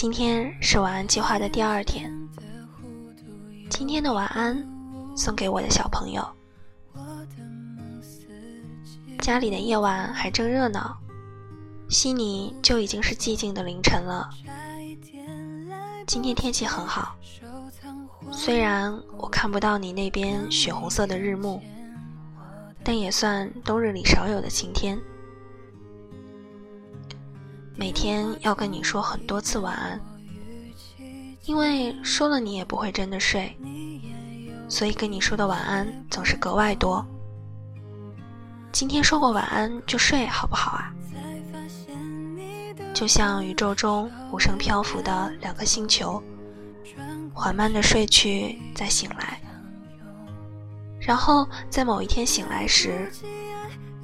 今天是晚安计划的第二天，今天的晚安送给我的小朋友。家里的夜晚还正热闹，悉尼就已经是寂静的凌晨了。今天天气很好，虽然我看不到你那边血红色的日暮，但也算冬日里少有的晴天。每天要跟你说很多次晚安，因为说了你也不会真的睡，所以跟你说的晚安总是格外多。今天说过晚安就睡，好不好啊？就像宇宙中无声漂浮的两颗星球，缓慢的睡去，再醒来，然后在某一天醒来时，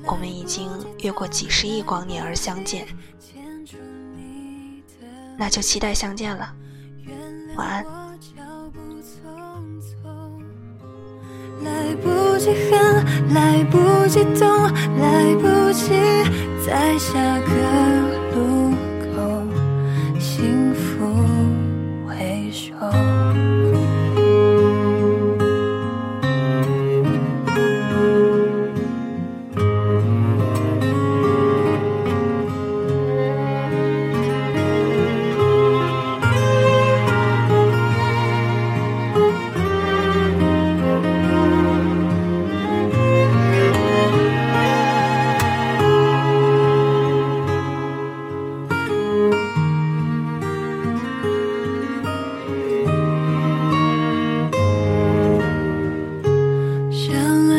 我们已经越过几十亿光年而相见。那就期待相见了，晚安。来不及恨，来不及懂，来不及在下个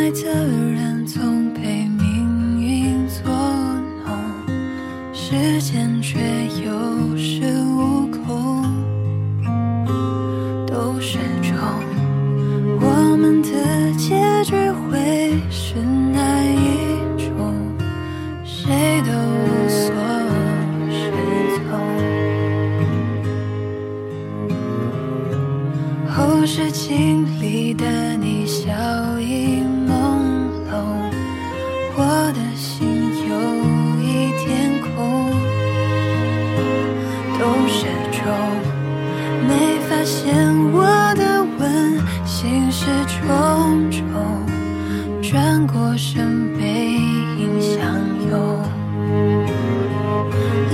爱的人总被命运捉弄，时间却有恃无恐，都是种我们的结局会是哪一种？谁都无所适从。后视镜里的你笑意。的心有一天空。都始终没发现我的温馨事重重，转过身背影相拥。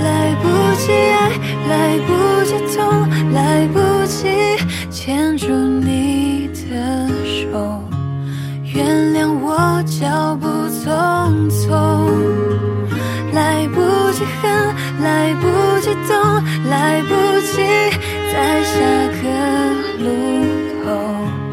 来不及爱，来不及痛，来不及。牵住你的手，原谅我脚及恨，来不及懂，来不及在下个路口。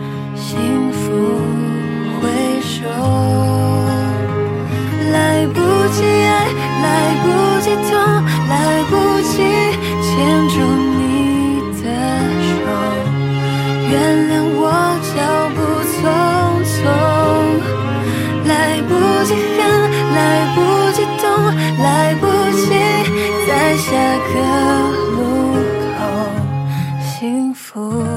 个路口，幸福。